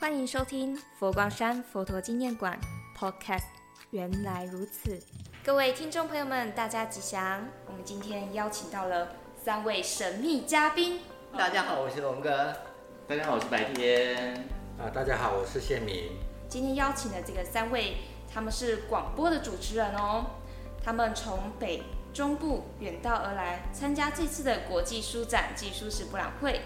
欢迎收听佛光山佛陀纪念馆 Podcast。原来如此，各位听众朋友们，大家吉祥。我们今天邀请到了三位神秘嘉宾。大家好，我是龙哥。大家好，我是白天。啊，大家好，我是谢明。今天邀请的这个三位，他们是广播的主持人哦。他们从北中部远道而来，参加这次的国际书展暨书史博览会。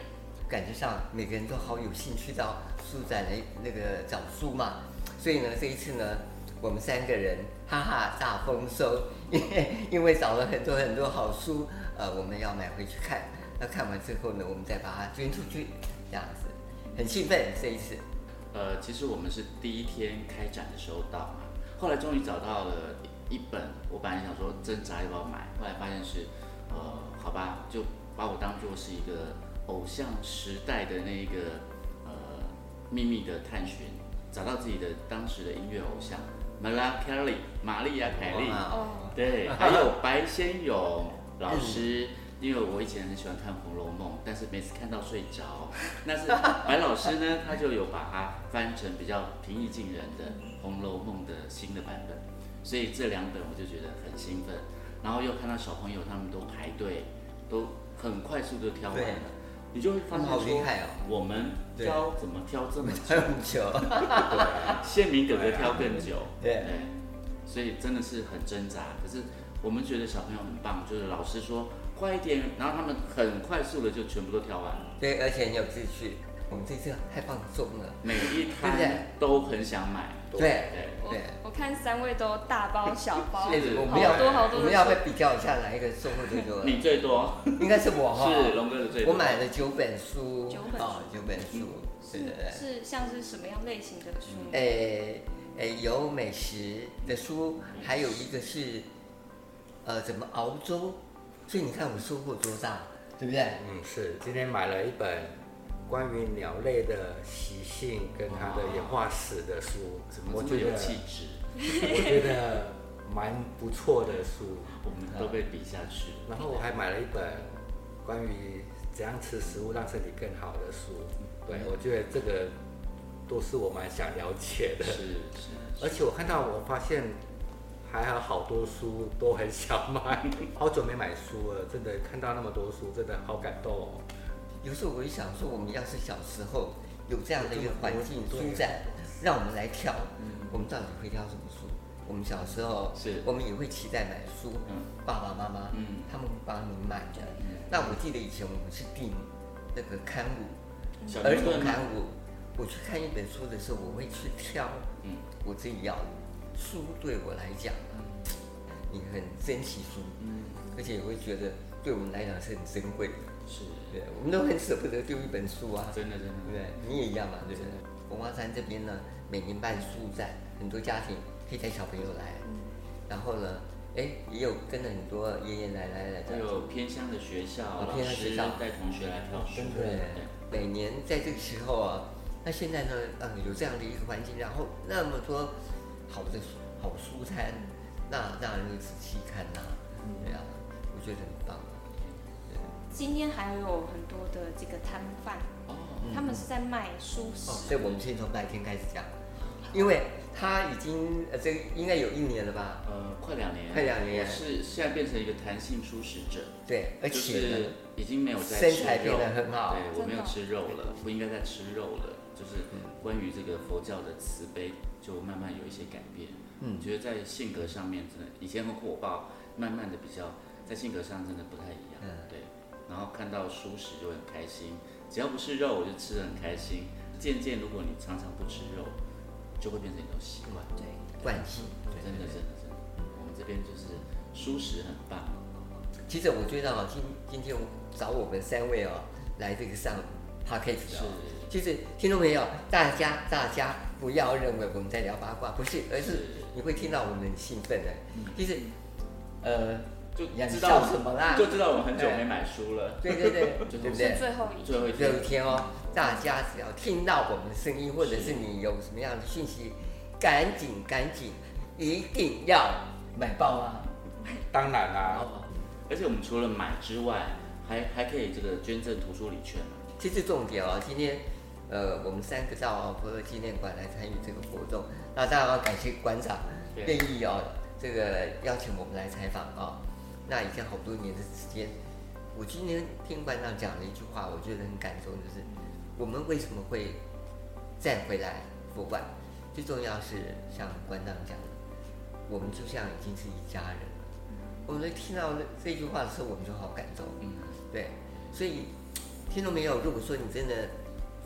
感觉上每个人都好有兴趣到书展来那个找书嘛，所以呢，这一次呢，我们三个人哈哈大丰收，因 为因为找了很多很多好书，呃，我们要买回去看。那看完之后呢，我们再把它捐出去，这样子很兴奋这一次。呃，其实我们是第一天开展的时候到嘛，后来终于找到了一本，我本来想说挣扎要不要买，后来发现是，呃，好吧，就把我当做是一个。偶像时代的那个呃秘密的探寻，找到自己的当时的音乐偶像，Mariah Carey，玛丽亚凯莉，对，还有白先勇老师，因为我以前很喜欢看《红楼梦》，但是每次看到睡着，但是 白老师呢，他就有把它翻成比较平易近人的《红楼梦》的新的版本，所以这两本我就觉得很兴奋，然后又看到小朋友他们都排队，都很快速的挑完了。你就会发现说，我们挑怎么挑 这么久？对，宪明哥哥挑更久。对，所以真的是很挣扎。可是我们觉得小朋友很棒，就是老师说快一点，然后他们很快速的就全部都挑完了。对，而且很有秩序。我们这次太放松了，每一摊都很想买。对对对，我看三位都大包小包，好多好多。我们要不要比较一下哪一个收获最多？你最多，应该是我哈。是龙哥的最多。我买了九本书，九本哦，九本书，是是像是什么样类型的书？诶诶，有美食的书，还有一个是呃怎么熬粥，所以你看我收获多大，对不对？嗯，是。今天买了一本。关于鸟类的习性跟它的演化史的书，我觉得气质，我觉得蛮不错的书，我们都被比下去。然后我还买了一本关于怎样吃食物让身体更好的书，对我觉得这个都是我蛮想了解的。是是，而且我看到我发现还有好多书都很想买，好久没买书了，真的看到那么多书，真的好感动哦。有时候我就想说，我们要是小时候有这样的一个环境书展，让我们来挑，我们到底会挑什么书？我们小时候是，我们也会期待买书，爸爸妈妈嗯。他们会帮你买的。那我记得以前我们是订那个刊物，儿童刊物。我去看一本书的时候，我会去挑，嗯。我自己要的书对我来讲，你很珍惜书，嗯。而且也会觉得对我们来讲是很珍贵的。是，对，我们都很舍不得丢一本书啊，真的真的，对，你也一样嘛，对不对？红花山这边呢，每年办书展，很多家庭可以带小朋友来，然后呢，哎，也有跟着很多爷爷奶奶来，还有偏乡的学校，偏乡学校。带同学来挑书，对，每年在这个时候啊，那现在呢，嗯，有这样的一个环境，然后那么多好的好书摊，那让人仔细看呐，对啊，我觉得很棒。今天还有很多的这个摊贩，他们是在卖书食。所以我们先从白天开始讲，因为他已经呃，这应该有一年了吧？呃，快两年，快两年。是现在变成一个弹性素食者，对，而且已经没有在身材变得很好，对我没有吃肉了，不应该再吃肉了。就是关于这个佛教的慈悲，就慢慢有一些改变。嗯，觉得在性格上面真的以前很火爆，慢慢的比较在性格上真的不太一样。嗯，对。然后看到熟食就很开心，只要不是肉，我就吃的很开心。渐渐，如果你常常不吃肉，就会变成一种习惯，对，惯性。真的，真的，真的。我们这边就是熟食很棒。其实我觉得啊，今今天找我们三位哦来这个上 p a c k a g e 是。其实听众朋友，大家大家不要认为我们在聊八卦，不是，而是你会听到我们很兴奋的。其实，呃。就知道什么啦？就知道我们很久没买书了。对对对，对 不对？最后一最后一天哦，大家只要听到我们的声音，或者是你有什么样的讯息，赶紧赶紧，一定要买爆啊！当然啦，而且我们除了买之外，还还可以这个捐赠图书礼券嘛。其实重点哦，今天呃，我们三个到佛陀纪念馆来参与这个活动。那当然要感谢馆长愿意哦，这个邀请我们来采访啊。那已经好多年的时间，我今天听馆长讲了一句话，我觉得很感动，就是我们为什么会再回来佛馆？最重要是像馆长讲的，我们就像已经是一家人。我们听到这句话的时候，我们就好感动。嗯，对，所以听到没有，如果说你真的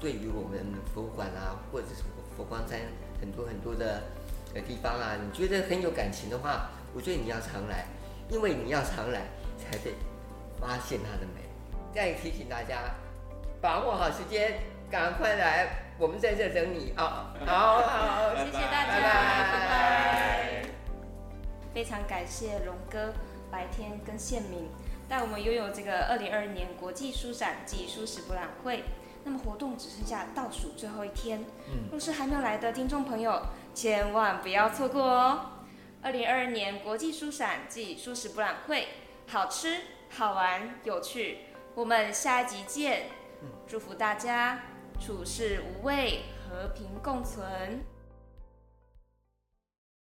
对于我们佛馆啊，或者是佛光山很多很多的呃地方啊，你觉得很有感情的话，我觉得你要常来。因为你要常来，才会发现它的美。再提醒大家，把握好时间，赶快来，我们在这等你 啊！好好，谢谢大家，拜拜。非常感谢龙哥、白天跟宪明带我们拥有这个二零二二年国际书展暨书史博览会。那么活动只剩下倒数最后一天，若是还没有来的听众朋友，千万不要错过哦。二零二二年国际书展暨书食博览会，好吃、好玩、有趣，我们下一集见！祝福大家处事无畏，和平共存。